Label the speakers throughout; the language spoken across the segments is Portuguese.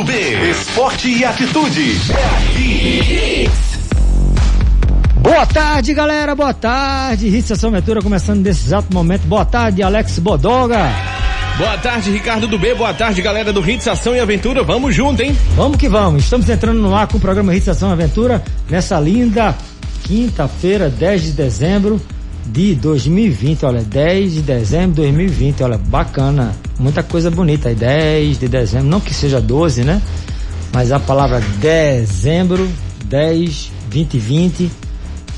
Speaker 1: do B. Esporte e atitude. É.
Speaker 2: Boa tarde, galera. Boa tarde. Estação Aventura começando nesse exato momento. Boa tarde, Alex Bodoga.
Speaker 3: Boa tarde, Ricardo do B. Boa tarde, galera do Hits Ação e Aventura. Vamos junto, hein?
Speaker 2: Vamos que vamos. Estamos entrando no ar com o programa Hits Ação e Aventura nessa linda quinta-feira, 10 de dezembro de 2020. Olha, 10 de dezembro de 2020. Olha, bacana. Muita coisa bonita aí. 10 de dezembro. Não que seja 12, né? Mas a palavra dezembro, 10, 2020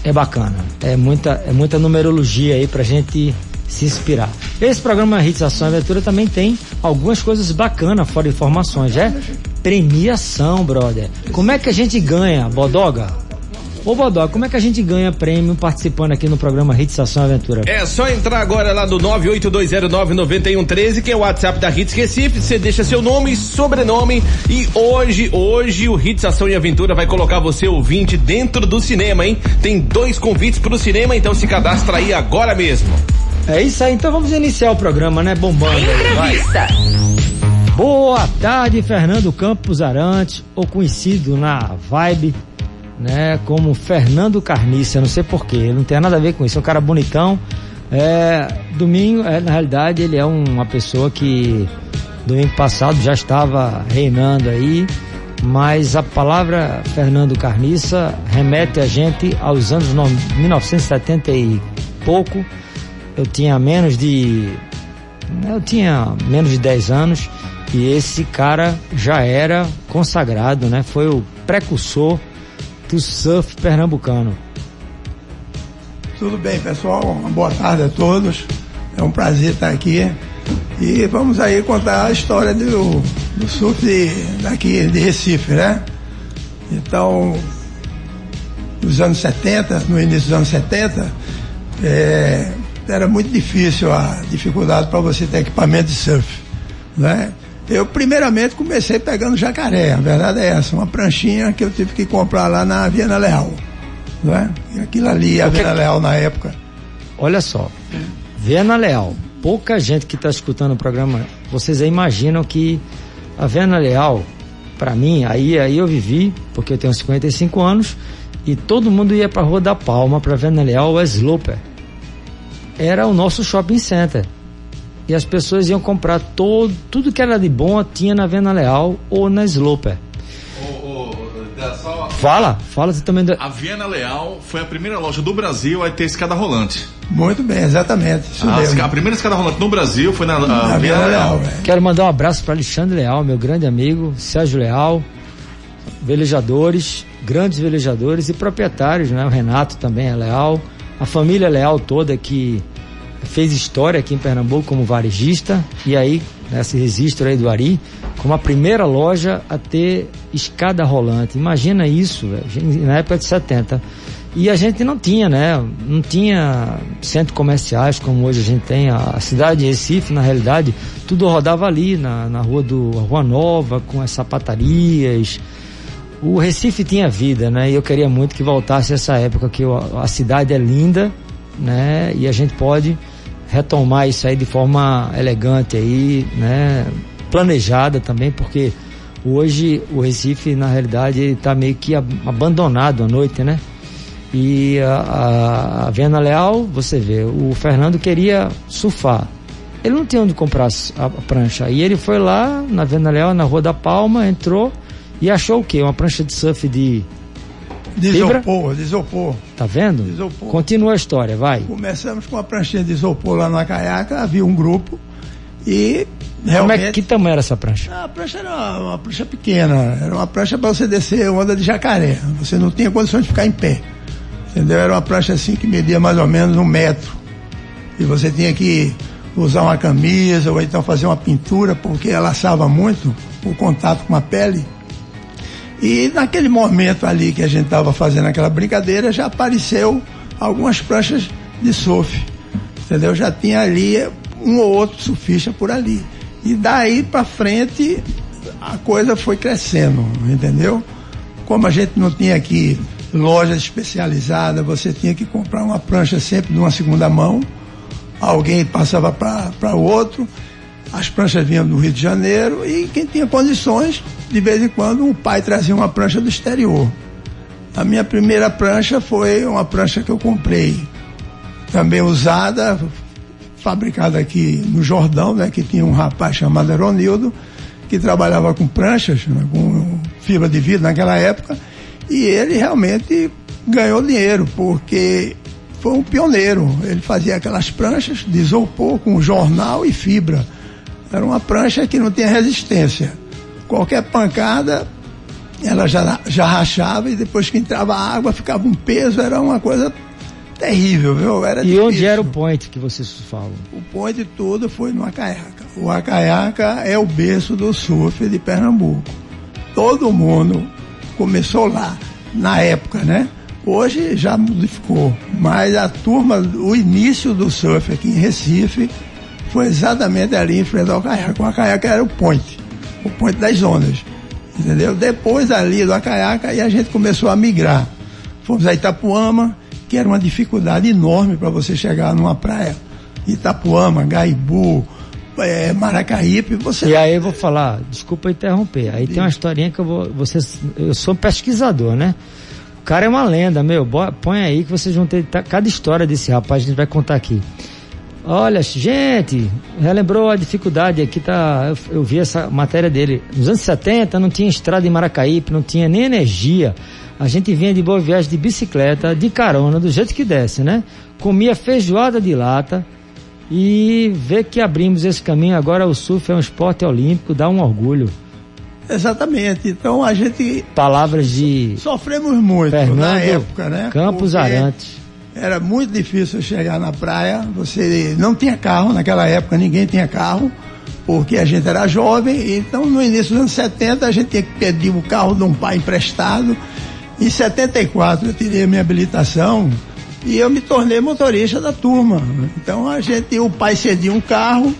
Speaker 2: é bacana. É muita, é muita numerologia aí pra gente se inspirar. Esse programa Hits Ação e Aventura também tem algumas coisas bacanas fora informações, é? Premiação, brother. Como é que a gente ganha, Bodoga? Ô Bodó, como é que a gente ganha prêmio participando aqui no programa Hits Ação Aventura?
Speaker 3: É só entrar agora lá no 982099113, que é o WhatsApp da Hits Recife, você deixa seu nome e sobrenome e hoje, hoje o Hits Ação e Aventura vai colocar você ouvinte dentro do cinema, hein? Tem dois convites pro cinema, então se cadastra aí agora mesmo.
Speaker 2: É isso aí, então vamos iniciar o programa, né? Bombando.
Speaker 4: Entrevista.
Speaker 2: Boa tarde, Fernando Campos Arantes, ou conhecido na Vibe né, como Fernando Carniça, não sei porquê, não tem nada a ver com isso, é um cara bonitão. É, domingo, é, na realidade, ele é uma pessoa que domingo passado já estava reinando aí, mas a palavra Fernando Carniça remete a gente aos anos 1970 e pouco. Eu tinha menos de. Eu tinha menos de 10 anos e esse cara já era consagrado, né? Foi o precursor do surf pernambucano.
Speaker 5: Tudo bem, pessoal? Uma boa tarde a todos. É um prazer estar aqui. E vamos aí contar a história do, do surf daqui de Recife, né? Então, nos anos 70, no início dos anos 70, é, era muito difícil a dificuldade para você ter equipamento de surf, né? Eu, primeiramente, comecei pegando jacaré, a verdade é essa, uma pranchinha que eu tive que comprar lá na Viana Leal. Não é? E aquilo ali, a Viana Leal na época.
Speaker 2: Olha só, Viana Leal, pouca gente que está escutando o programa, vocês aí imaginam que a Viana Leal, para mim, aí, aí eu vivi, porque eu tenho 55 anos, e todo mundo ia para Rua da Palma, para Viana Leal, o Sloper. Era o nosso shopping center e as pessoas iam comprar todo, tudo que era de bom tinha na Venda Leal ou na Sloper.
Speaker 6: só...
Speaker 2: Fala, fala você também.
Speaker 6: A Viena Leal foi a primeira loja do Brasil a ter escada rolante.
Speaker 5: Muito bem, exatamente.
Speaker 6: A, a primeira escada rolante no Brasil foi na,
Speaker 5: na Viena Leal. Leal
Speaker 2: Quero mandar um abraço para Alexandre Leal, meu grande amigo, Sérgio Leal, velejadores, grandes velejadores e proprietários, né? O Renato também é leal, a família Leal toda que fez história aqui em Pernambuco como varejista e aí nesse registro aí do Ari como a primeira loja a ter escada rolante. Imagina isso, véio, na época de 70. E a gente não tinha, né? Não tinha centros comerciais como hoje a gente tem. A cidade de Recife, na realidade, tudo rodava ali na, na rua do Rua Nova, com as sapatarias. O Recife tinha vida, né? E eu queria muito que voltasse essa época que a cidade é linda, né? E a gente pode retomar isso aí de forma elegante aí, né? Planejada também, porque hoje o Recife, na realidade, ele tá meio que abandonado à noite, né? E a, a, a Vena Leal, você vê, o Fernando queria surfar. Ele não tinha onde comprar a, prancha. E ele foi lá na Vena Leal, na Rua da Palma, entrou e achou o quê? Uma prancha de surf de
Speaker 5: de isopor, de isopor.
Speaker 2: Tá vendo?
Speaker 5: De isopor.
Speaker 2: Continua a história, vai.
Speaker 5: Começamos com uma pranchinha de isopor lá na caiaca, havia um grupo e
Speaker 2: realmente... Como é, que tamanho era essa prancha?
Speaker 5: A prancha era uma, uma prancha pequena, era uma prancha para você descer onda de jacaré. Você não tinha condições de ficar em pé. Entendeu? Era uma prancha assim que media mais ou menos um metro. E você tinha que usar uma camisa ou então fazer uma pintura, porque ela assava muito o contato com a pele e naquele momento ali que a gente estava fazendo aquela brincadeira, já apareceu algumas pranchas de surf. Entendeu? Já tinha ali um ou outro surfista por ali. E daí para frente a coisa foi crescendo, entendeu? Como a gente não tinha aqui loja especializada, você tinha que comprar uma prancha sempre de uma segunda mão, alguém passava para o outro, As pranchas vinham do Rio de Janeiro e quem tinha condições, de vez em quando, o pai trazia uma prancha do exterior. A minha primeira prancha foi uma prancha que eu comprei, também usada, fabricada aqui no Jordão, né, que tinha um rapaz chamado Eronildo, que trabalhava com pranchas, né, com fibra de vidro naquela época, e ele realmente ganhou dinheiro, porque foi um pioneiro. Ele fazia aquelas pranchas de isopor com jornal e fibra. Era uma prancha que não tinha resistência. Qualquer pancada, ela já, já rachava e depois que entrava água ficava um peso, era uma coisa terrível, viu? Era
Speaker 2: e difícil. onde era o point que vocês falam?
Speaker 5: O point todo foi no Acaiaca. O Acaiaca é o berço do surf de Pernambuco. Todo mundo começou lá, na época, né? Hoje já modificou, mas a turma, o início do surf aqui em Recife foi exatamente ali em frente ao Acaiaca. O Acaiaca era o point, o point das ondas, entendeu? Depois ali do Acaiaca, aí a gente começou a migrar. Fomos a Itapuama, que era uma dificuldade enorme para você chegar numa praia. Itapuama, Gaibu, é, Maracaípe, você...
Speaker 2: E aí eu vou falar, desculpa interromper, aí tem uma historinha que eu vou, você, eu sou pesquisador, né? O cara é uma lenda, meu, põe aí que vocês vão ter tá, cada história desse rapaz, a gente vai contar aqui. Olha, gente, relembrou a dificuldade aqui, tá, eu, eu vi essa matéria dele, nos anos 70 não tinha estrada em Maracaípe, não tinha nem energia, a gente vinha de boa viagem de bicicleta, de carona, do jeito que desce, né? Comia feijoada de lata, e ver que abrimos esse caminho agora o surf é um esporte olímpico, dá um orgulho.
Speaker 5: Exatamente. Então a gente.
Speaker 2: Palavras de.
Speaker 5: Sofremos muito Fernando na época, né?
Speaker 2: Campos Arantes.
Speaker 5: Era muito difícil chegar na praia. Você não tinha carro naquela época, ninguém tinha carro, porque a gente era jovem. Então no início dos anos 70 a gente tinha que pedir o carro de um pai emprestado. Em 74 eu tirei a minha habilitação e eu me tornei motorista da turma. Então a gente, o pai cedia um carro,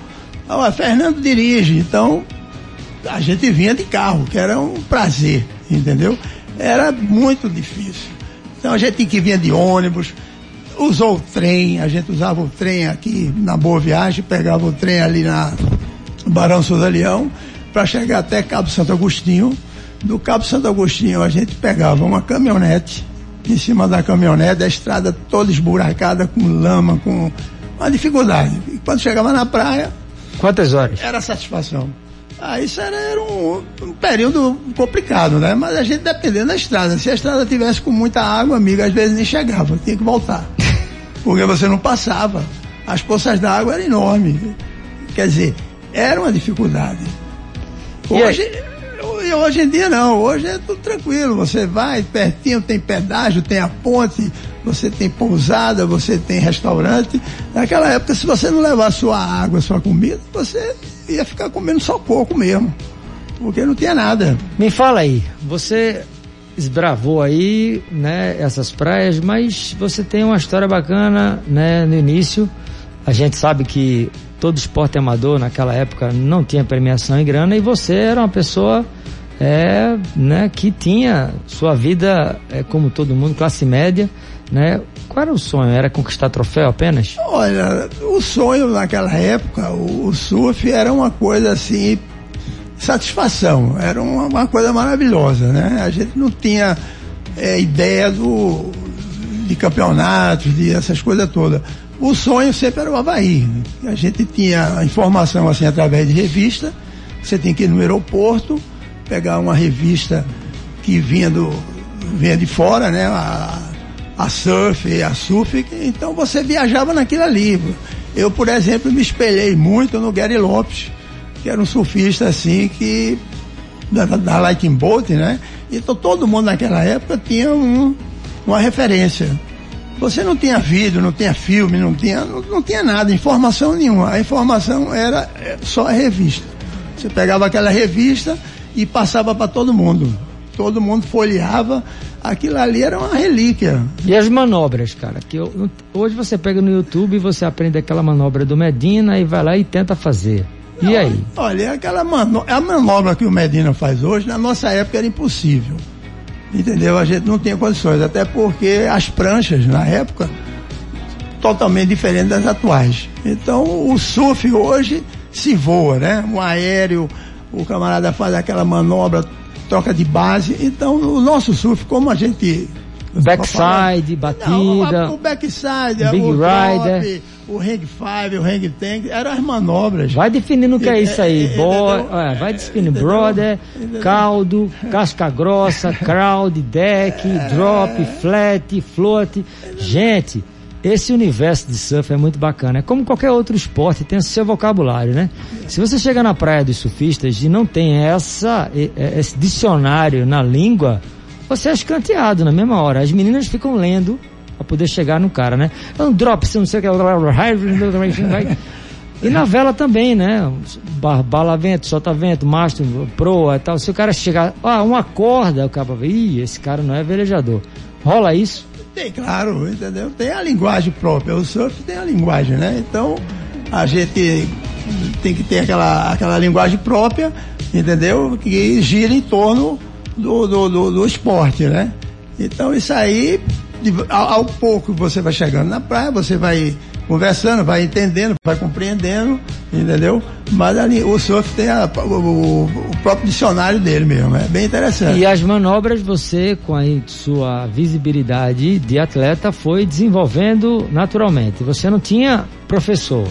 Speaker 5: ó, Fernando dirige, então a gente vinha de carro, que era um prazer, entendeu? Era muito difícil. Então a gente que vinha de ônibus, usou o trem, a gente usava o trem aqui na Boa Viagem, pegava o trem ali na Barão Souza Leão, para chegar até Cabo Santo Agostinho. Do Cabo Santo Agostinho a gente pegava uma caminhonete em cima da caminhonete, a estrada toda esburacada, com lama, com uma dificuldade. E quando chegava na praia.
Speaker 2: Quantas horas?
Speaker 5: Era satisfação. Ah, isso era, era um, um, período complicado, né? Mas a gente dependendo da estrada. Se a estrada tivesse com muita água, amigo, às vezes nem chegava, tinha que voltar. Porque você não passava. As poças d'água eram enormes. Quer dizer, era uma dificuldade. Hoje, e hoje em dia não, hoje é tudo tranquilo. Você vai pertinho, tem pedágio, tem a ponte, você tem pousada, você tem restaurante. Naquela época, se você não levar sua água, sua comida, você ia ficar comendo só coco mesmo. Porque não tinha nada.
Speaker 2: Me fala aí, você esbravou aí, né, essas praias, mas você tem uma história bacana, né, no início. A gente sabe que todo esporte amador naquela época não tinha premiação em grana e você era uma pessoa é, né, que tinha sua vida é, como todo mundo, classe média, né? Qual era o sonho? Era conquistar troféu apenas?
Speaker 5: Olha, o sonho naquela época, o, o surf era uma coisa assim, satisfação, era uma, uma coisa maravilhosa, né? A gente não tinha é, ideia do, de campeonatos, de essas coisas todas. O sonho sempre era o Havaí. A gente tinha informação assim através de revista, você tem que ir no aeroporto, pegar uma revista que vinha, do, vinha de fora, né? A, a Surf, a Surf, então você viajava naquilo ali. Eu, por exemplo, me espelhei muito no Gary Lopes, que era um surfista assim que da, da Lightning Boat, né? Então todo mundo naquela época tinha um, uma referência. Você não tinha vídeo, não tinha filme, não tinha, não, não tinha nada, informação nenhuma. A informação era é, só a revista. Você pegava aquela revista, e passava para todo mundo. Todo mundo folheava, aquilo ali era uma relíquia.
Speaker 2: E as manobras, cara, que eu, hoje você pega no YouTube e você aprende aquela manobra do Medina e vai lá e tenta fazer. E aí?
Speaker 5: Olha, aquela manobra, a manobra que o Medina faz hoje, na nossa época era impossível. Entendeu? A gente não tinha condições, até porque as pranchas na época totalmente diferentes das atuais. Então, o surf hoje se voa, né? Um aéreo, o camarada faz aquela manobra, troca de base. Então, o nosso surf, como a gente
Speaker 2: Backside, batida. Não,
Speaker 5: o backside,
Speaker 2: Big
Speaker 5: o
Speaker 2: Rider.
Speaker 5: drop, o hang five, o hang tank, eram as manobras.
Speaker 2: Vai definindo o que é isso aí.
Speaker 5: É, é,
Speaker 2: Boy, é, vai definindo
Speaker 5: Entendeu?
Speaker 2: brother, caldo, casca grossa, crowd, deck, drop, flat, float. Gente, esse universo de surf é muito bacana. É como qualquer outro esporte, tem o seu vocabulário, né? Se você chega na praia dos surfistas e não tem essa, esse dicionário na língua, você é escanteado na mesma hora. As meninas ficam lendo pra poder chegar no cara, né? É drop, você não sei o que. E na vela também, né? Ba- Bala vento, solta vento, mastro, proa e tal. Se o cara chegar, ah, uma corda, o cara vai, ih, esse cara não é velejador. Rola isso?
Speaker 5: Tem, claro, entendeu? Tem a linguagem própria. O surf tem a linguagem, né? Então, a gente tem que ter aquela, aquela linguagem própria, entendeu? Que gira em torno do, do, do, do esporte, né? Então, isso aí, ao, ao pouco você vai chegando na praia, você vai conversando, vai entendendo, vai compreendendo, entendeu? Mas ali, o surf tem a- o, o- próprio dicionário dele mesmo, é bem interessante.
Speaker 2: E as manobras você, com a sua visibilidade de atleta, foi desenvolvendo naturalmente. Você não tinha professor.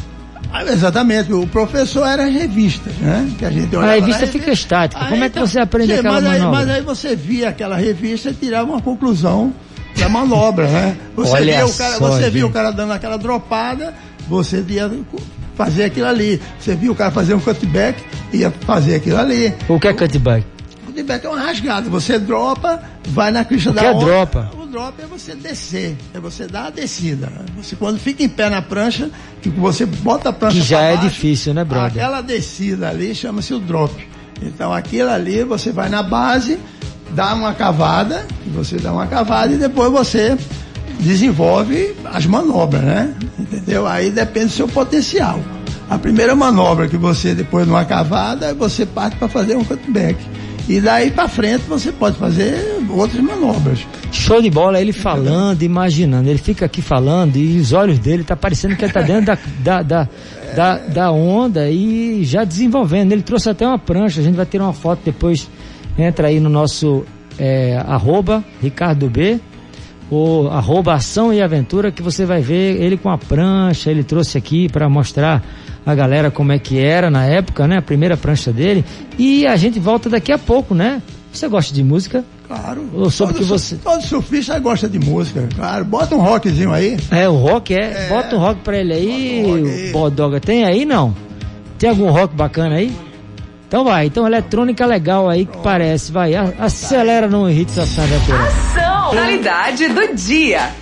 Speaker 5: Ah, Exatamente, o professor era as revistas, né? Que a gente
Speaker 2: A revista
Speaker 5: na
Speaker 2: fica estática.
Speaker 5: Aí,
Speaker 2: Como é que
Speaker 5: então,
Speaker 2: você aprende
Speaker 5: sim,
Speaker 2: aquela
Speaker 5: mas aí,
Speaker 2: manobra?
Speaker 5: mas aí você via aquela revista e tirava uma conclusão da manobra, né? Você
Speaker 2: Olha
Speaker 5: via o cara,
Speaker 2: só,
Speaker 5: você via o cara dando aquela dropada, você ia fazer aquilo ali. Você via o cara fazer um cutback, ia fazer aquilo ali.
Speaker 2: O que é cutback?
Speaker 5: Cutback é uma rasgada, você dropa, vai na crista
Speaker 2: O
Speaker 5: da
Speaker 2: que é
Speaker 5: onda.
Speaker 2: dropa?
Speaker 5: O drop é você descer, é você dar a descida. Você quando fica em pé na prancha, que você bota a prancha
Speaker 2: Que já é
Speaker 5: baixo,
Speaker 2: difícil, né, brother?
Speaker 5: Aquela descida ali chama-se o drop. Então aquilo ali você vai na base, dá uma cavada, você dá uma cavada e depois você desenvolve as manobras, né? Entendeu? Aí depende do seu potencial. A primeira manobra que você, depois de uma cavada, você parte para fazer um cutback. E daí para frente você pode fazer outras manobras.
Speaker 2: Show de bola, ele falando, imaginando. Ele fica aqui falando e os olhos dele tá parecendo que ele tá dentro da, da, da, da, da onda e já desenvolvendo. Ele trouxe até uma prancha, a gente vai ter uma foto depois. Entra aí no nosso é, arroba Ricardo B, ou arroba Ação e Aventura, que você vai ver ele com a prancha. Ele trouxe aqui para mostrar a galera como é que era na época, né? A primeira prancha dele. E a gente volta daqui a pouco, né? Você gosta de música?
Speaker 5: Claro.
Speaker 2: Eu soube
Speaker 5: todo
Speaker 2: que você-
Speaker 5: Todo surfista gosta de música, claro. Bota um rockzinho aí.
Speaker 2: É, o rock é. Bota um rock pra ele aí,
Speaker 5: um.
Speaker 2: Bodoga. Tem aí não? Tem algum rock bacana aí? Então vai, então eletrônica legal aí que parece. Vai, acelera no hit da aventura.
Speaker 4: Ação! Qualidade do dia.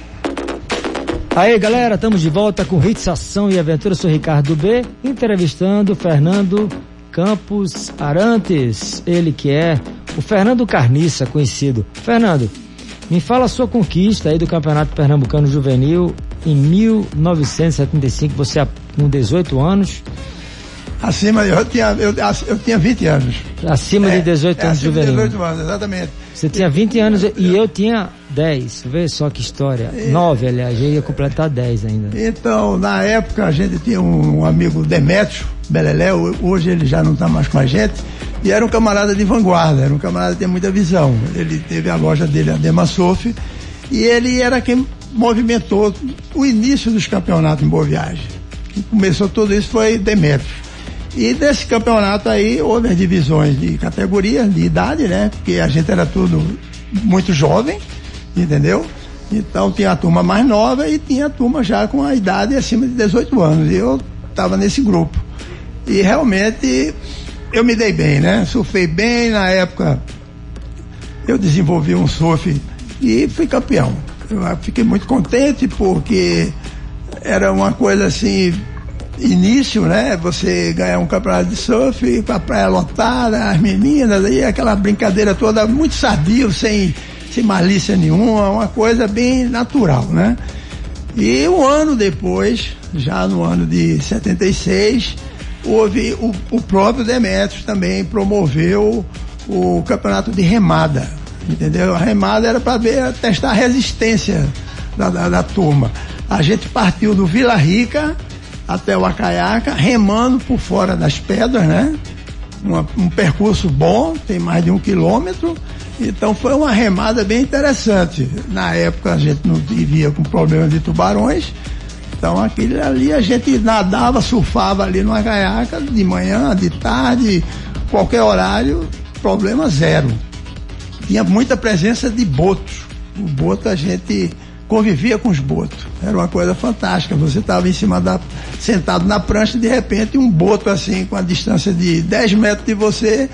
Speaker 2: Aí galera, estamos de volta com Hits Ação e Aventura. Eu sou Ricardo B, entrevistando Fernando Campos Arantes. Ele que é o Fernando Carniça, conhecido. Fernando, me fala a sua conquista aí do Campeonato Pernambucano Juvenil em 1975. Você com 18 anos,
Speaker 5: Acima, eu tinha, eu, eu tinha 20 anos.
Speaker 2: acima de 18
Speaker 5: é,
Speaker 2: anos de
Speaker 5: acima de
Speaker 2: juvenil.
Speaker 5: 18 anos, exatamente.
Speaker 2: Você tinha 20 anos e eu tinha 10. Vê só que história. 9, aliás, eu ia completar 10 ainda.
Speaker 5: Então, na época, a gente tinha um, amigo Demétrio Beleléu, hoje ele já não está mais com a gente, e era um camarada de vanguarda, era um camarada que tem muita visão. Ele teve a loja dele, a Dema Surf, e ele era quem movimentou o início dos campeonatos em Boa Viagem. Quem começou tudo isso foi Demétrio. E desse campeonato aí houve as divisões de categorias, de idade, né? Porque a gente era tudo muito jovem, entendeu? Então tinha a turma mais nova e tinha a turma já com a idade acima de 18 anos. E eu estava nesse grupo. E realmente eu me dei bem, né? Surfei bem na época. Eu desenvolvi um surf e fui campeão. Eu fiquei muito contente porque era uma coisa assim, início, né? Você ganhar um campeonato de surf, pra praia lotada, as meninas, aí aquela brincadeira toda muito sadio, sem, sem malícia nenhuma, uma coisa bem natural, né? E um ano depois, já no ano de 76, houve o, o próprio Demetrios também promoveu o campeonato de remada, entendeu? A remada era para ver, testar a resistência da, da, da turma. A gente partiu do Vila Rica até o Acaiaca, remando por fora das pedras, né? Uma- um percurso bom, tem mais de um quilômetro. Então foi uma remada bem interessante. Na época a gente não vivia com problema de tubarões. Então aquele ali a gente nadava, surfava ali no Acaiaca, de manhã, de tarde, qualquer horário, problema zero tinha muita presença de botos. O boto a gente convivia com os botos. Era uma coisa fantástica. Você estava em cima da. sentado na prancha e de repente um boto assim, com a distância de 10 metros de você,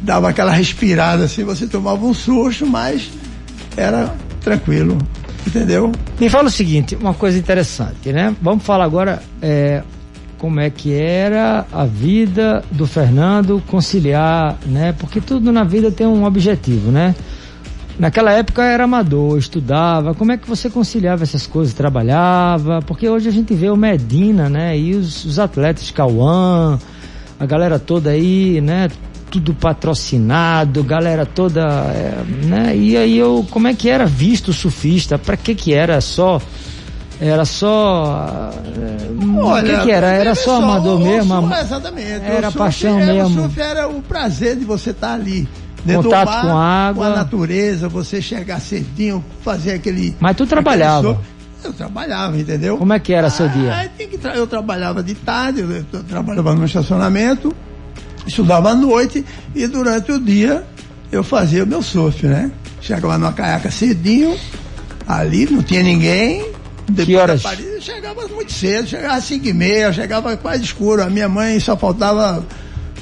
Speaker 5: dava aquela respirada assim, você tomava um susto, mas era tranquilo. Entendeu?
Speaker 2: Me fala o seguinte, uma coisa interessante, né? Vamos falar agora é, como é que era a vida do Fernando conciliar, né? Porque tudo na vida tem um objetivo, né? Naquela época era amador, estudava. Como é que você conciliava essas coisas? Trabalhava? Porque hoje a gente vê o Medina, né? E os, os atletas Cauã, a galera toda aí, né? Tudo patrocinado, galera toda, é, né? E aí eu, como é que era visto o surfista? Pra que que era só? Era só. é, o que que era? Era só amador
Speaker 5: o
Speaker 2: mesmo?
Speaker 5: exatamente.
Speaker 2: Era
Speaker 5: surf
Speaker 2: paixão
Speaker 5: era-
Speaker 2: mesmo.
Speaker 5: O surf era o prazer de você estar ali. Dentro
Speaker 2: Contato
Speaker 5: mar,
Speaker 2: com a água.
Speaker 5: Com a natureza, você chegar cedinho, fazer aquele.
Speaker 2: Mas tu trabalhava?
Speaker 5: Eu trabalhava, entendeu?
Speaker 2: Como é que era seu dia?
Speaker 5: Ah, tem que tra- eu trabalhava de tarde, eu, eu trabalhava no estacionamento, estudava à noite e durante o dia eu fazia o meu surf, né? Chegava numa caiaca cedinho, ali não tinha ninguém. Depois
Speaker 2: Que horas?
Speaker 5: Paris, eu chegava muito cedo, chegava às 5 e meia, chegava quase escuro. A minha mãe só faltava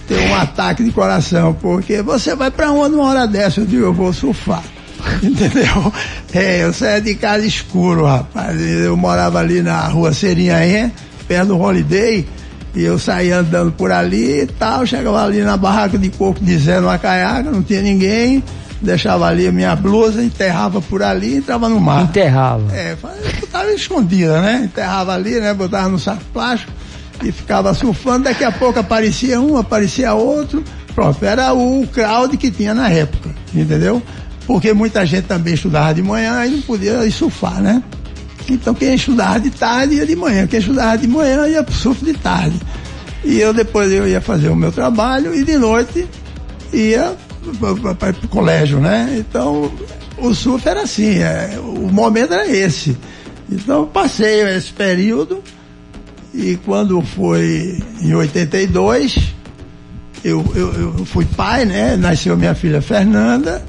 Speaker 5: ter um ataque de coração, porque você vai pra onde uma hora dessa? Eu digo, eu vou surfar. Entendeu? É, eu saía de casa escuro, rapaz. Eu morava ali na rua Serinhaém, perto do Holiday, e eu saía andando por ali e tal, chegava ali na barraca de coco dizendo uma caiaca, não tinha ninguém, deixava ali a minha blusa, enterrava por ali e entrava no mar.
Speaker 2: Enterrava.
Speaker 5: É, estava escondida, né? Enterrava ali, né? Botava no saco plástico e ficava surfando. Daqui a pouco aparecia um, aparecia outro. Pronto, era o crowd que tinha na época, entendeu? Porque muita gente também estudava de manhã e não podia surfar, né? Então quem estudava de tarde ia de manhã, quem estudava de manhã ia pro surf de tarde. E eu depois eu ia fazer o meu trabalho e de noite ia para o colégio, né? Então o surf era assim, é, o momento era esse. Então eu passei esse período e quando foi em 82, eu, eu, eu fui pai, né? Nasceu minha filha Fernanda.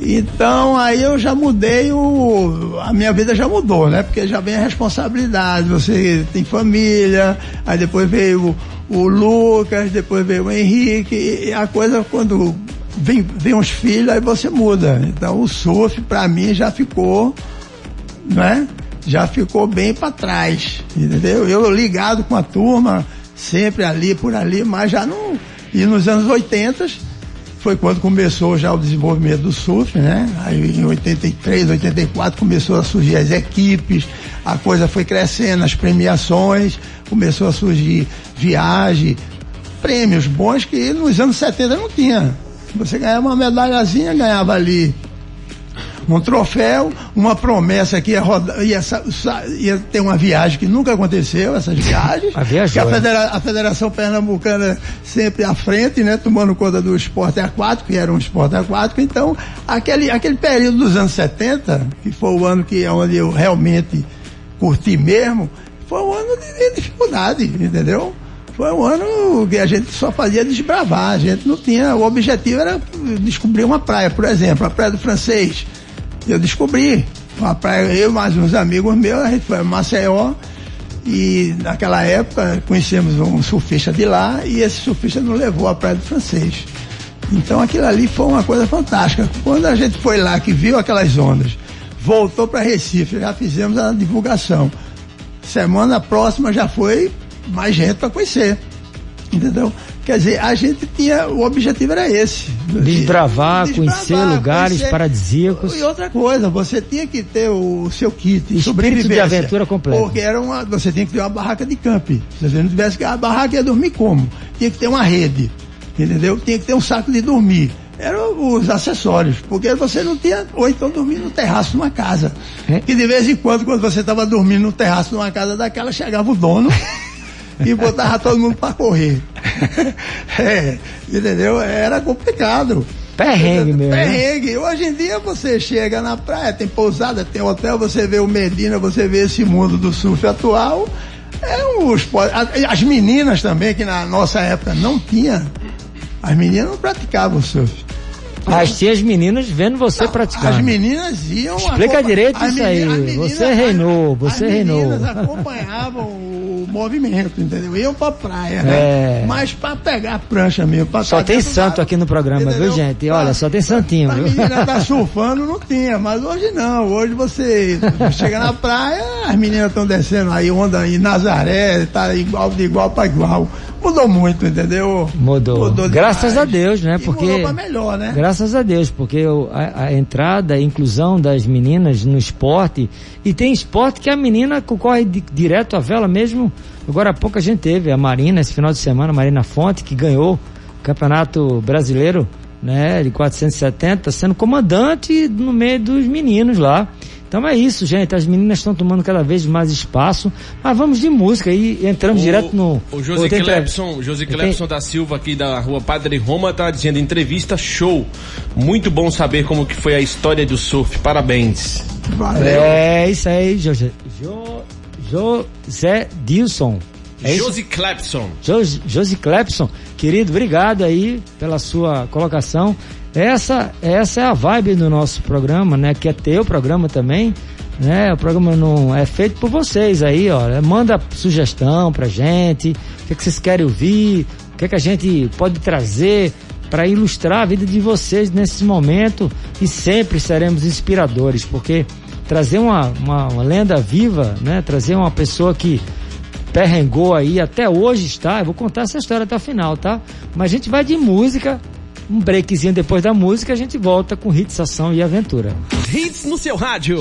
Speaker 5: Então aí eu já mudei o. A minha vida já mudou, né? Porque já vem a responsabilidade, você tem família, aí depois veio o, o Lucas, depois veio o Henrique, e a coisa quando vem, vem uns filhos, aí você muda. Então o surf para mim já ficou, né? Já ficou bem para trás, entendeu? Eu ligado com a turma, sempre ali por ali, mas já não. E nos anos 80 foi quando começou já o desenvolvimento do surf, né? Aí em 83, 84 começou a surgir as equipes, a coisa foi crescendo, as premiações, começou a surgir viagem, prêmios bons que nos anos 70 não tinha. Você ganhava uma medalhazinha, ganhava ali um troféu, uma promessa que ia, rodar, ia, ia ter uma viagem que nunca aconteceu, essas viagens.
Speaker 2: Ah,
Speaker 5: que a,
Speaker 2: é.
Speaker 5: federa- a Federação Pernambucana sempre à frente, né, tomando conta do esporte aquático, que era um esporte aquático. Então, aquele, aquele período dos anos 70, que foi o ano que, onde eu realmente curti mesmo, foi um ano de, de dificuldade, entendeu? Foi um ano que a gente só fazia desbravar, a gente não tinha, o objetivo era descobrir uma praia, por exemplo, a Praia do Francês. Eu descobri, uma praia, eu mais uns amigos meus, a gente foi a Maceió, e naquela época conhecemos um surfista de lá e esse surfista nos levou à Praia do Francês. Então aquilo ali foi uma coisa fantástica. Quando a gente foi lá, que viu aquelas ondas, voltou para Recife, já fizemos a divulgação. Semana próxima já foi mais gente para conhecer. Entendeu? Quer dizer, a gente tinha, o objetivo era esse.
Speaker 2: Desbravar, conhecer lugares
Speaker 5: conhecer.
Speaker 2: paradisíacos.
Speaker 5: E outra coisa, você tinha que ter o seu kit de
Speaker 2: Espírito
Speaker 5: sobrevivência.
Speaker 2: de aventura completo.
Speaker 5: Porque era uma, você tinha que ter uma barraca de camping. Se você não tivesse a barraca, ia dormir como? Tinha que ter uma rede, entendeu? Tinha que ter um saco de dormir. Eram os acessórios, porque você não tinha, ou então dormir no terraço de uma casa.
Speaker 2: É.
Speaker 5: Que de vez em quando, quando você estava dormindo no terraço de uma casa daquela, chegava o dono e botava todo mundo para correr. é, entendeu? Era complicado.
Speaker 2: Perrengue mesmo. né?
Speaker 5: Perrengue. Hoje em dia você chega na praia, tem pousada, tem hotel, você vê o Medina, você vê esse mundo do surf atual. É um esporte. As meninas também, que na nossa época não tinha. As meninas não praticavam surf.
Speaker 2: As tias meninas vendo você praticando.
Speaker 5: As meninas iam.
Speaker 2: Explica direito
Speaker 5: as
Speaker 2: isso aí.
Speaker 5: as meninas-
Speaker 2: Você reinou, você
Speaker 5: as
Speaker 2: reinou.
Speaker 5: meninas acompanhavam o movimento, entendeu? Iam pra praia, né?
Speaker 2: É.
Speaker 5: Mas pra pegar a prancha mesmo. Pra
Speaker 2: Só tem santo aqui no programa, viu,
Speaker 5: entendeu?
Speaker 2: gente?
Speaker 5: Pra-
Speaker 2: Olha, só tem santinho,
Speaker 5: A
Speaker 2: viu?
Speaker 5: menina tá surfando, não tinha, mas hoje não. Hoje você chega na praia, as meninas estão descendo aí, onda em Nazaré, tá igual de igual para igual. Mudou muito, entendeu?
Speaker 2: Mudou. Graças
Speaker 5: demais.
Speaker 2: a Deus, né?
Speaker 5: E
Speaker 2: Porque-
Speaker 5: Mudou pra melhor, né?
Speaker 2: Graças a Deus, porque a, a entrada, a inclusão das meninas no esporte, e tem esporte que a menina concorre di- direto à vela mesmo. Agora há pouco a gente teve a Marina, esse final de semana, a Marina Fonte, que ganhou o Campeonato Brasileiro, né, de 470, sendo comandante no meio dos meninos lá. Então é isso, gente. As meninas estão tomando cada vez mais espaço. Mas vamos de música e entramos direto no.
Speaker 3: O José Clepson, José Clepson da Silva aqui da rua Padre Roma tá dizendo entrevista show. Muito bom saber como que foi a história do surf. Parabéns.
Speaker 5: Valeu.
Speaker 2: É isso aí, José. Jo, José Dilson. É?
Speaker 3: José Clepson.
Speaker 2: Jos- Josi Clepson, querido, obrigado aí pela sua colocação. Essa, essa é a vibe do nosso programa, né? Que é teu programa também, né? O programa não é feito por vocês aí, ó. Manda sugestão pra gente, o que, é que vocês querem ouvir, o que, é que a gente pode trazer para ilustrar a vida de vocês nesse momento e sempre seremos inspiradores, porque trazer uma, uma, uma lenda viva, né? Trazer uma pessoa que perrengou aí, até hoje está. Eu vou contar essa história até o final, tá? Mas a gente vai de música, um breakzinho depois da música, a gente volta com hits, ação e aventura.
Speaker 3: Hits no seu rádio.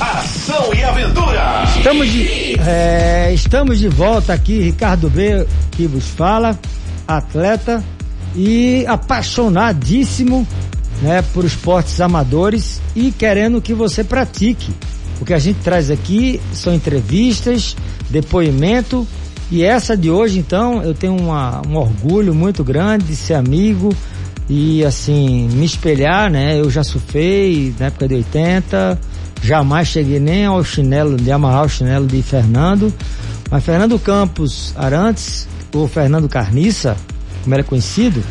Speaker 1: Ação e aventura.
Speaker 2: Estamos de, é, estamos de volta aqui, Ricardo B, que vos fala, atleta e apaixonadíssimo né, por esportes amadores e querendo que você pratique. O que a gente traz aqui são entrevistas, depoimento e essa de hoje, então, eu tenho uma- um orgulho muito grande de ser amigo e assim, me espelhar, né? Eu já surfei na época de 80, jamais cheguei nem ao chinelo, de amarrar o chinelo de Fernando, mas Fernando Campos Arantes, ou Fernando Carniça, como é conhecido,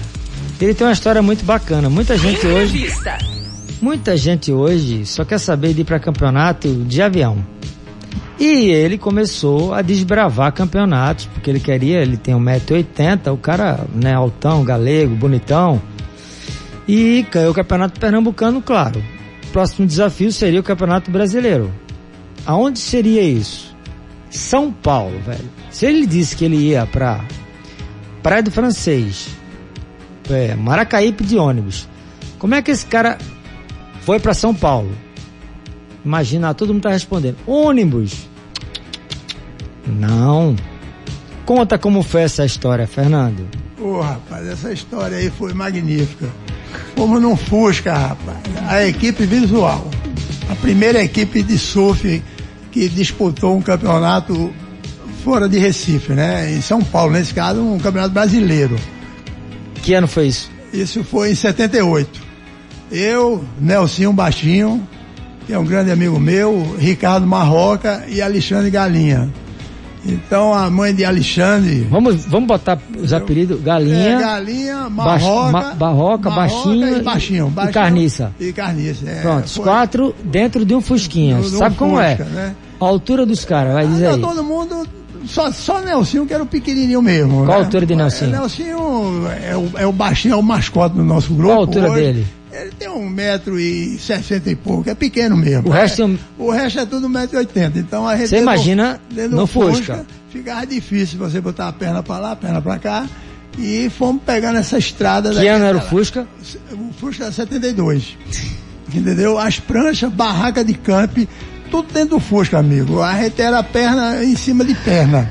Speaker 2: ele tem uma história muito bacana. Muita gente hoje. Muita gente hoje só quer saber de ir para campeonato de avião. E ele começou a desbravar campeonatos, porque ele queria, ele tem 1,80m, o cara, né, altão, galego, bonitão. E ganhou o campeonato pernambucano, claro. O próximo desafio seria o campeonato brasileiro. Aonde seria isso? São Paulo, velho. Se ele disse que ele ia pra Praia do Francês, é, Maracaípe de ônibus, como é que esse cara foi para São Paulo. Imagina, todo mundo tá respondendo. Ônibus. Não. Conta como foi essa história, Fernando.
Speaker 5: Ô, rapaz, essa história aí foi magnífica. Como num Fusca, rapaz. A equipe visual. A primeira equipe de surf que disputou um campeonato fora de Recife, né? Em São Paulo, nesse caso, um campeonato brasileiro.
Speaker 2: Que ano foi isso?
Speaker 5: Isso foi em 78. Eu, Nelsinho Baixinho, que é um grande amigo meu, Ricardo Marroca e Alexandre Galinha. Então a mãe de Alexandre.
Speaker 2: Vamos, vamos botar os apelidos Galinha,
Speaker 5: É, galinha, marroca,
Speaker 2: Ma- Barroca, Baixinho
Speaker 5: e baixinho,
Speaker 2: e
Speaker 5: baixinho
Speaker 2: Carniça.
Speaker 5: E carniça, é.
Speaker 2: Pronto, os quatro dentro de um Fusquinha.
Speaker 5: de um
Speaker 2: Sabe como é?
Speaker 5: Fusca, né?
Speaker 2: A altura dos caras, vai dizer aí.
Speaker 5: todo mundo, só, só Nelsinho que era o pequenininho mesmo.
Speaker 2: Qual a
Speaker 5: né?
Speaker 2: altura de Nelsinho?
Speaker 5: É, Nelsinho é o, é o baixinho, é o mascote do nosso grupo.
Speaker 2: Qual a altura
Speaker 5: hoje.
Speaker 2: dele?
Speaker 5: Ele tem um metro e sessenta e pouco, é pequeno mesmo.
Speaker 2: O resto
Speaker 5: é, o resto é tudo um metro e oitenta. Então a gente
Speaker 2: Você imagina no Fusca.
Speaker 5: Ficava difícil você botar a perna pra lá, a perna pra cá. E fomos pegando essa estrada
Speaker 2: Que ano era o. Fusca?
Speaker 5: O Fusca era 72. Entendeu? As pranchas, barraca de camp, tudo dentro do Fusca, amigo. A gente era perna em cima de perna.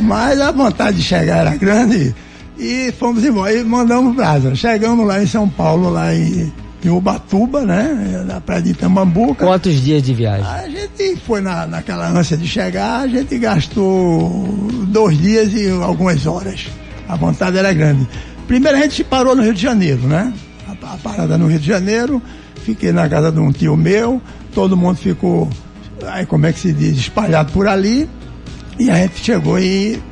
Speaker 5: Mas a vontade de chegar era grande e fomos embora. E mandamos brasa. Chegamos lá em São Paulo, lá em em Ubatuba, né? Na praia de Itamambuca.
Speaker 2: Quantos dias de viagem?
Speaker 5: A gente foi na, naquela ânsia de chegar, a gente gastou dois dias e algumas horas. A vontade era grande. Primeiro a gente parou no Rio de Janeiro, né? A, a parada no Rio de Janeiro, fiquei na casa de um tio meu, todo mundo ficou, aí como é que se diz, espalhado por ali, e a gente chegou em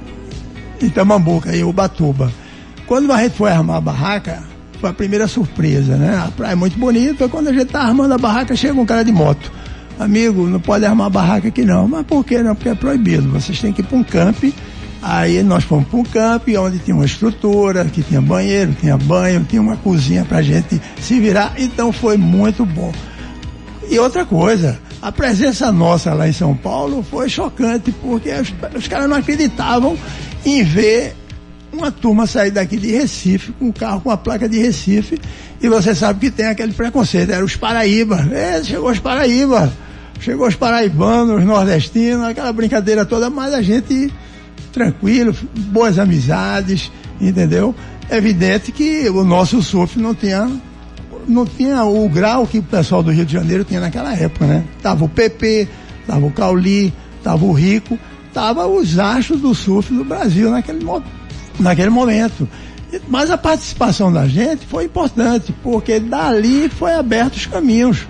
Speaker 5: Itamambuca, em Ubatuba. Quando a gente foi armar a barraca, foi a primeira surpresa, né? A praia é muito bonita, quando a gente tá armando a barraca, chega um cara de moto. Amigo, não pode armar a barraca aqui não. Mas por que não? Porque é proibido. Vocês têm que ir para um camp. Aí nós fomos para um camp onde tinha uma estrutura, que tinha banheiro, tinha banho, tinha uma cozinha para gente se virar. Então foi muito bom. E outra coisa, a presença nossa lá em São Paulo foi chocante, porque os, os caras não acreditavam em ver uma turma sair daqui de Recife, com um carro com a placa de Recife, e você sabe que tem aquele preconceito, era os Paraíba. É, chegou os Paraíba, chegou os paraibanos, os nordestinos, aquela brincadeira toda, mas a gente tranquilo, boas amizades, entendeu? É evidente que o nosso surf não tinha não tinha o grau que o pessoal do Rio de Janeiro tinha naquela época, né? Tava o PP, tava o Cauli, tava o Rico, tava os astros do surf do Brasil naquele, naquele momento. Mas a participação da gente foi importante, porque dali foi aberto os caminhos.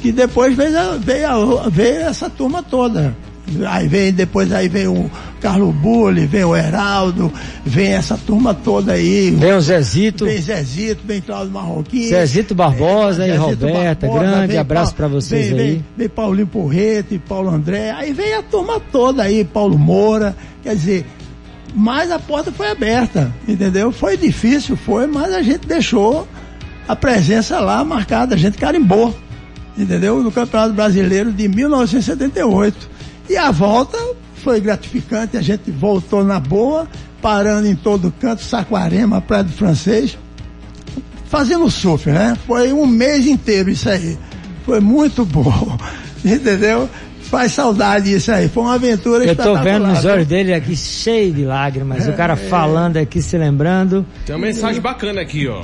Speaker 5: Que depois veio, veio, veio essa turma toda. Aí vem, depois aí vem o Carlos Bulli, vem o Heraldo, vem essa turma toda aí.
Speaker 2: Vem o Zezito.
Speaker 5: Vem Zezito, vem Cláudio Marroquim.
Speaker 2: Zezito Barbosa é, e Roberta, Barbosa, grande abraço para vocês
Speaker 5: vem,
Speaker 2: aí.
Speaker 5: Vem, vem Paulinho Porrete, Paulo André, aí vem a turma toda aí, Paulo Moura, quer dizer, mas a porta foi aberta, entendeu? Foi difícil, foi, mas a gente deixou a presença lá marcada, a gente carimbou, entendeu? No Campeonato Brasileiro de 1978. E a volta foi gratificante, a gente voltou na boa, parando em todo canto, Saquarema, Praia do Francês, fazendo surf, né? Foi um mês inteiro isso aí. Foi muito bom, entendeu? Faz saudade isso aí. Foi uma aventura
Speaker 2: Eu tô vendo nos olhos dele aqui cheio de lágrimas. É, o cara é... falando aqui, se lembrando.
Speaker 3: Tem uma mensagem bacana aqui, ó.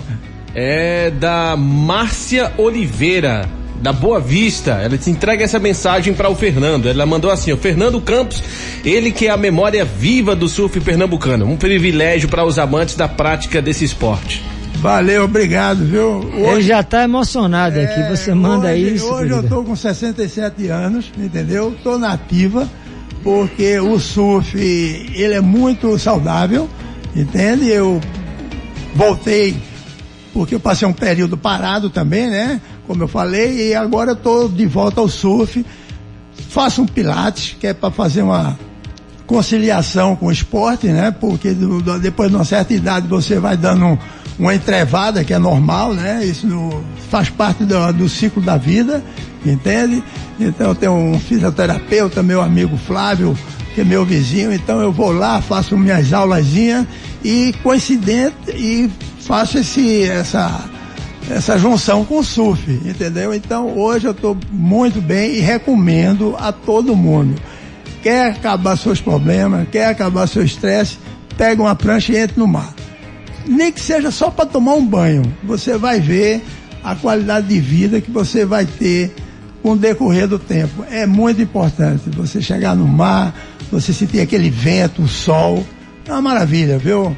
Speaker 3: É da Márcia Oliveira da Boa Vista. Ela te entrega essa mensagem para o Fernando. Ela mandou assim: o Fernando Campos, ele que é a memória viva do surf pernambucano. Um privilégio para os amantes da prática desse esporte.
Speaker 5: Valeu, obrigado, viu?
Speaker 2: Hoje, Ele já está emocionado é, aqui, você manda
Speaker 5: hoje,
Speaker 2: isso.
Speaker 5: Hoje eu tô com 67 anos, entendeu? Tô nativa, porque o surf, ele é muito saudável, entende? Eu voltei, porque eu passei um período parado também, né? Como eu falei, e agora eu estou de volta ao surf. Faço um pilates, que é para fazer uma conciliação com o esporte, né? Porque do, do, depois de uma certa idade você vai dando uma entrevada, que é normal, né? Isso no, faz parte do, do, ciclo da vida, entende? Então eu tenho um fisioterapeuta, meu amigo Flávio, que é meu vizinho, então eu vou lá, faço minhas aulazinhas e coincidente e faço esse, essa essa junção com o surf, entendeu? Então hoje eu estou muito bem e recomendo a todo mundo. Quer acabar seus problemas, quer acabar seu estresse, pega uma prancha e entre no mar. Nem que seja só para tomar um banho, você vai ver a qualidade de vida que você vai ter com o decorrer do tempo. É muito importante você chegar no mar, você sentir aquele vento, o sol. É uma maravilha, viu?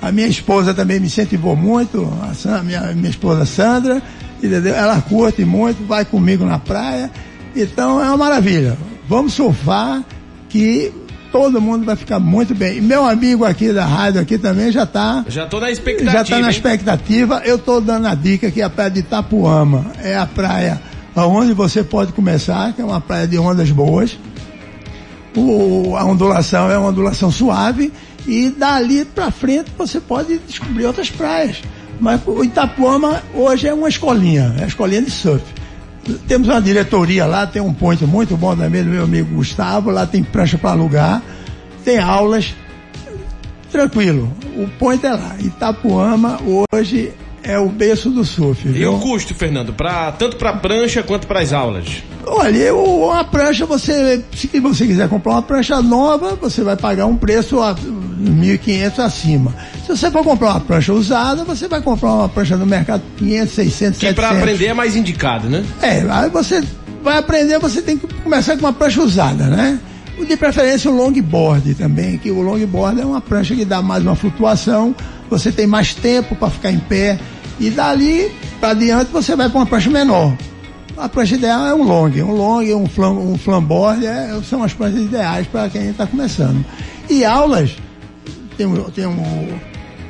Speaker 5: A minha esposa também me incentivou muito, a minha, minha esposa Sandra, entendeu? Ela curte muito, vai comigo na praia. Então é uma maravilha. Vamos surfar que todo mundo vai ficar muito bem. E meu amigo aqui da rádio aqui também já está.
Speaker 3: Já estou na expectativa.
Speaker 5: Já está na expectativa. Eu estou dando a dica que a praia de Itapuama é a praia onde você pode começar, que é uma praia de ondas boas. O, a ondulação é uma ondulação suave e dali para frente você pode descobrir outras praias. Mas o Itapuama hoje é uma escolinha, é a escolinha de surf. Temos uma diretoria lá, tem um ponto muito bom também do meu amigo Gustavo, lá tem prancha para alugar, tem aulas, tranquilo. O ponto é lá. Itapuama hoje é o berço do surf.
Speaker 3: E viu? o custo, Fernando, pra, tanto para prancha quanto para as aulas?
Speaker 5: Olha, uma prancha, você, se você quiser comprar uma prancha nova, você vai pagar um preço 1.500 acima. Se você for comprar uma prancha usada, você vai comprar uma prancha no mercado 500, 600,
Speaker 3: Que
Speaker 5: 700.
Speaker 3: pra aprender é mais indicado, né?
Speaker 5: É, aí você vai aprender, você tem que começar com uma prancha usada, né? De preferência o longboard também, que o longboard é uma prancha que dá mais uma flutuação, você tem mais tempo para ficar em pé e dali para diante você vai para uma prancha menor. A prancha ideal é um long, um long, um, flam, um flamboard, é, são as pranchas ideais para quem está começando. E aulas, tem, tem um,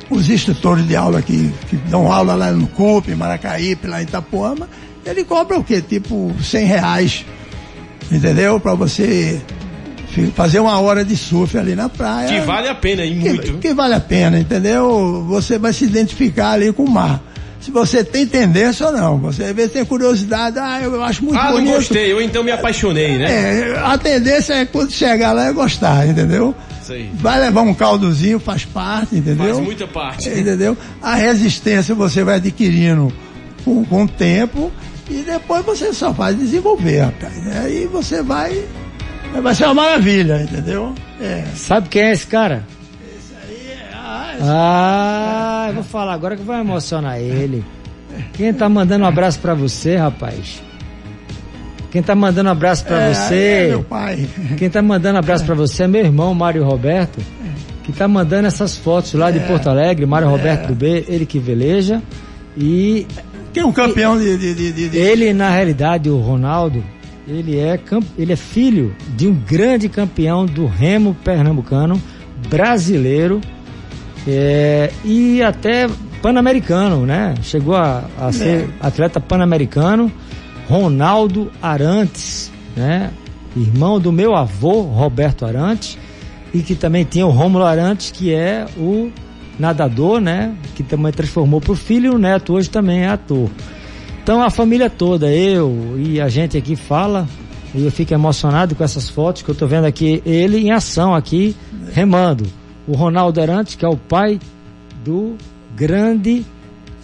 Speaker 5: os instrutores de aula que, que dão aula lá no CUP, em Maracaípe, lá em Itapuama, ele cobra o quê? Tipo 100 reais, entendeu? Para você fazer uma hora de surf ali na praia.
Speaker 3: Que vale a pena e
Speaker 5: Que-
Speaker 3: muito.
Speaker 5: que vale a pena, entendeu? Você vai se identificar ali com o mar. Se você tem tendência ou não, você às vezes tem curiosidade, ah, eu acho muito
Speaker 3: Ah, não
Speaker 5: bonito.
Speaker 3: gostei, eu então me apaixonei, né?
Speaker 5: É, a tendência é quando chegar lá é gostar, entendeu?
Speaker 3: Isso aí.
Speaker 5: Vai levar um caldozinho, faz parte, entendeu?
Speaker 3: Faz muita parte.
Speaker 5: Entendeu? A resistência você vai adquirindo com, com o tempo e depois você só vai desenvolver, rapaz. né? Aí você vai. Vai ser uma maravilha, entendeu? É.
Speaker 2: Sabe quem é esse cara?
Speaker 5: Ah,
Speaker 2: Ah, eu vou falar agora que vai emocionar ele. Quem tá mandando um abraço pra você, rapaz? Quem tá mandando um abraço pra
Speaker 5: é,
Speaker 2: você?
Speaker 5: é meu pai.
Speaker 2: Quem tá mandando um abraço pra você é meu irmão, Mário Roberto, que tá mandando essas fotos lá de Porto Alegre, Mário Roberto do B, ele que veleja. E
Speaker 5: é um campeão de. de, de, de- de-
Speaker 2: ele, na realidade, o Ronaldo, ele é, ele é filho de um grande campeão do remo pernambucano, brasileiro, é, e até pan-americano, né? Chegou a, a ser atleta pan-americano, Ronaldo Arantes, né? Irmão do meu avô, Roberto Arantes, e que também tinha o Rômulo Arantes, que é o nadador, né? Que também transformou para o filho e o neto hoje também é ator. Então a família toda, eu e a gente aqui fala, e eu fico emocionado com essas fotos que eu tô vendo aqui, ele em ação aqui, remando. O Ronaldo Arantes, que é o pai do grande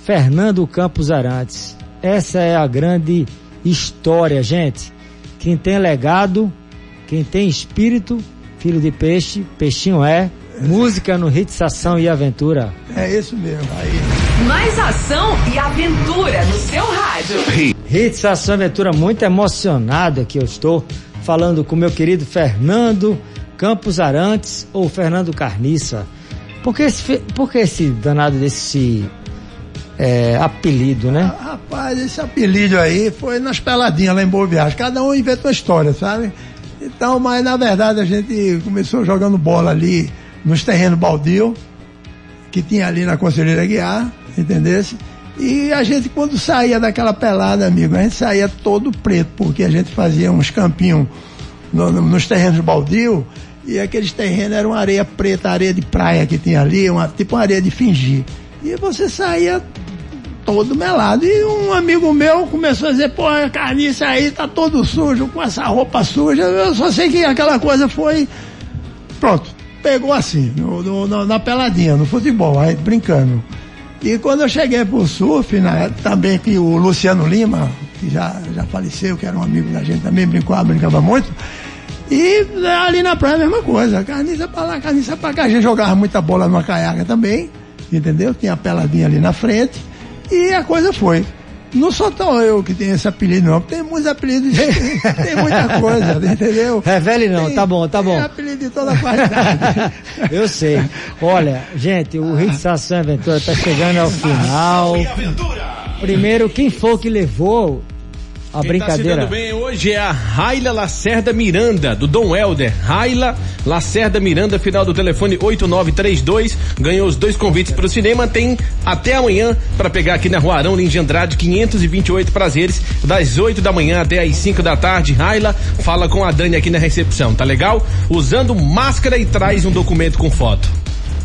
Speaker 2: Fernando Campos Arantes. Essa é a grande história, gente. Quem tem legado, quem tem espírito, filho de peixe, peixinho é. Música no Hits Ação e Aventura.
Speaker 5: É isso mesmo. Aí.
Speaker 4: Mais ação e aventura no seu rádio.
Speaker 2: Hits Ação e Aventura, muito emocionado que eu estou falando com meu querido Fernando Campos Arantes ou Fernando Carniça. Por que esse, fe- por que esse danado desse é, apelido, né?
Speaker 5: Rapaz, esse apelido aí foi nas peladinhas lá em Boa. Cada um inventa uma história, sabe? Então, mas na verdade a gente começou jogando bola ali nos terrenos baldio, que tinha ali na Conselheira Guiar, entendesse? E a gente, quando saía daquela pelada, amigo, a gente saía todo preto, porque a gente fazia uns campinhos no- no- nos terrenos baldio, e aqueles terrenos eram areia preta, areia de praia que tinha ali, uma, tipo uma areia de fingir. E você saía todo melado. E um amigo meu começou a dizer, pô, a carniça aí tá todo sujo, com essa roupa suja. Eu só sei que aquela coisa foi. Pronto, pegou assim, no- no- no- na peladinha, no futebol, aí brincando. E quando eu cheguei pro surf, na, também que o Luciano Lima, que já, já faleceu, que era um amigo da gente, também brincava, brincava muito. E né, ali na praia a mesma coisa, carniça pra lá, carniça pra cá. A gente jogava muita bola numa caiaca também, entendeu? Tinha a peladinha ali na frente. E a coisa foi. Não sou tão eu que tenho esse apelido, não. Tem muitos apelidos, tem muita coisa, entendeu?
Speaker 2: Revele não,
Speaker 5: Tem-
Speaker 2: tá bom, tá
Speaker 5: tem
Speaker 2: bom.
Speaker 5: apelido de toda qualidade.
Speaker 2: Eu sei. Olha, gente, o Hits Ação e Aventura tá chegando ao final. Primeiro, quem foi que levou a
Speaker 3: Quem tá
Speaker 2: brincadeira?
Speaker 3: dando bem hoje é a Raila Lacerda Miranda, do Dom Helder. Raila Lacerda Miranda, final do telefone 8932, ganhou os dois convites para o cinema. Tem até amanhã para pegar aqui na Rua Arão Lins de Andrade, 528 prazeres, das 8 da manhã até as 5 da tarde. Raila fala com a Dani aqui na recepção, tá legal? Usando máscara e traz um documento com foto.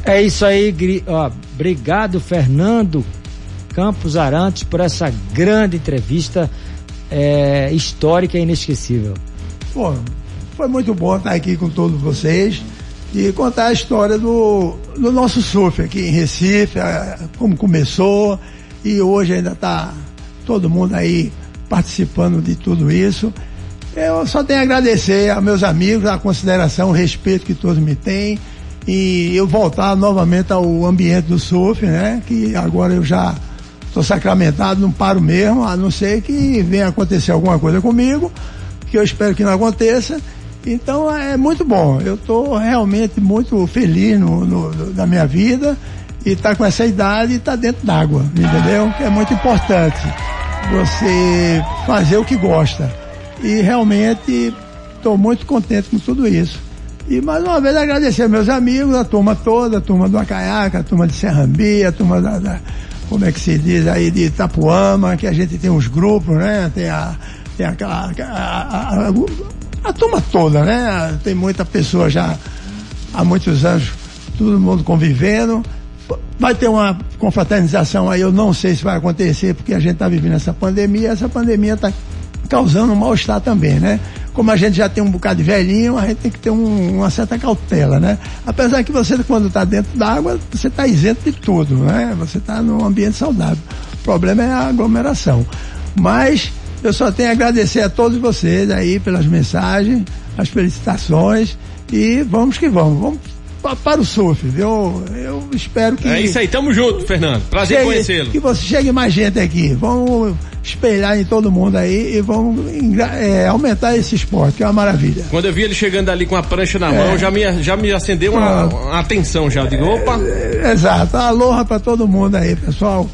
Speaker 2: É isso aí, ó, obrigado Fernando Campos Arantes por essa grande entrevista é, histórica e inesquecível.
Speaker 5: Foi muito bom estar aqui com todos vocês e contar a história do, do nosso surf aqui em Recife, como começou e hoje ainda está todo mundo aí participando de tudo isso. Eu só tenho a agradecer a meus amigos, a consideração, o respeito que todos me têm e eu voltar novamente ao ambiente do surf, né? Que agora eu já estou sacramentado, não paro mesmo, a não ser que venha acontecer alguma coisa comigo, que eu espero que não aconteça. Então é muito bom. Eu estou realmente muito feliz no, no, na minha vida e está com essa idade e está dentro d'água, entendeu? Que é muito importante você fazer o que gosta. E realmente estou muito contente com tudo isso. E mais uma vez agradecer meus amigos, a turma toda, a turma do Acaiaca, a turma de Serrambia, a turma da, da, como é que se diz aí, de Itapuama, que a gente tem uns grupos, né? Tem a, tem aquela, a, a, a, a turma toda, né? Tem muita pessoa já há muitos anos, todo mundo convivendo. Vai ter uma confraternização aí, eu não sei se vai acontecer, porque a gente está vivendo essa pandemia, essa pandemia está causando um mal-estar também, né? Como a gente já tem um bocado de velhinho, a gente tem que ter um, uma certa cautela, né? Apesar que você, quando está dentro d'água, você está isento de tudo, né? Você está num ambiente saudável. O problema é a aglomeração. Mas eu só tenho a agradecer a todos vocês aí pelas mensagens, as felicitações e vamos que vamos. Vamos para o surf, viu? Eu espero que.
Speaker 3: É isso aí, tamo junto, Fernando. Prazer conhecê-lo.
Speaker 5: Que você chegue mais gente aqui. Vamos espelhar em todo mundo aí e vamos é, aumentar esse esporte, que é uma maravilha.
Speaker 3: Quando eu vi ele chegando ali com a prancha na é. mão, já me, já me acendeu uma, uma atenção já. Eu digo, opa!
Speaker 5: É, exato. Aloha para todo mundo aí, pessoal.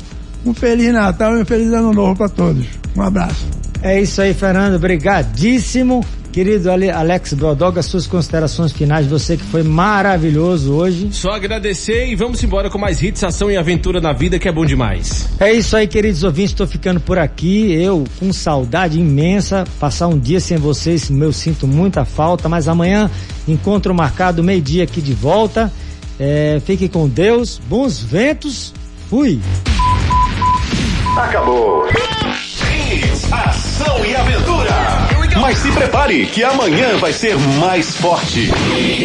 Speaker 5: Um Feliz Natal e um Feliz Ano Novo para todos. Um abraço.
Speaker 2: É isso aí, Fernando. Obrigadíssimo. Querido Alex Brodoga, suas considerações finais, você que foi maravilhoso hoje.
Speaker 3: Só agradecer e vamos embora com mais hits, ação e aventura na vida que é bom demais.
Speaker 2: É isso aí, queridos ouvintes, estou ficando por aqui, eu com saudade imensa, passar um dia sem vocês, eu sinto muita falta, mas amanhã encontro marcado meio-dia aqui de volta. É, fique com Deus, bons ventos, fui!
Speaker 1: Acabou! Hits, ação e aventura! Mas se prepare que amanhã vai ser mais forte.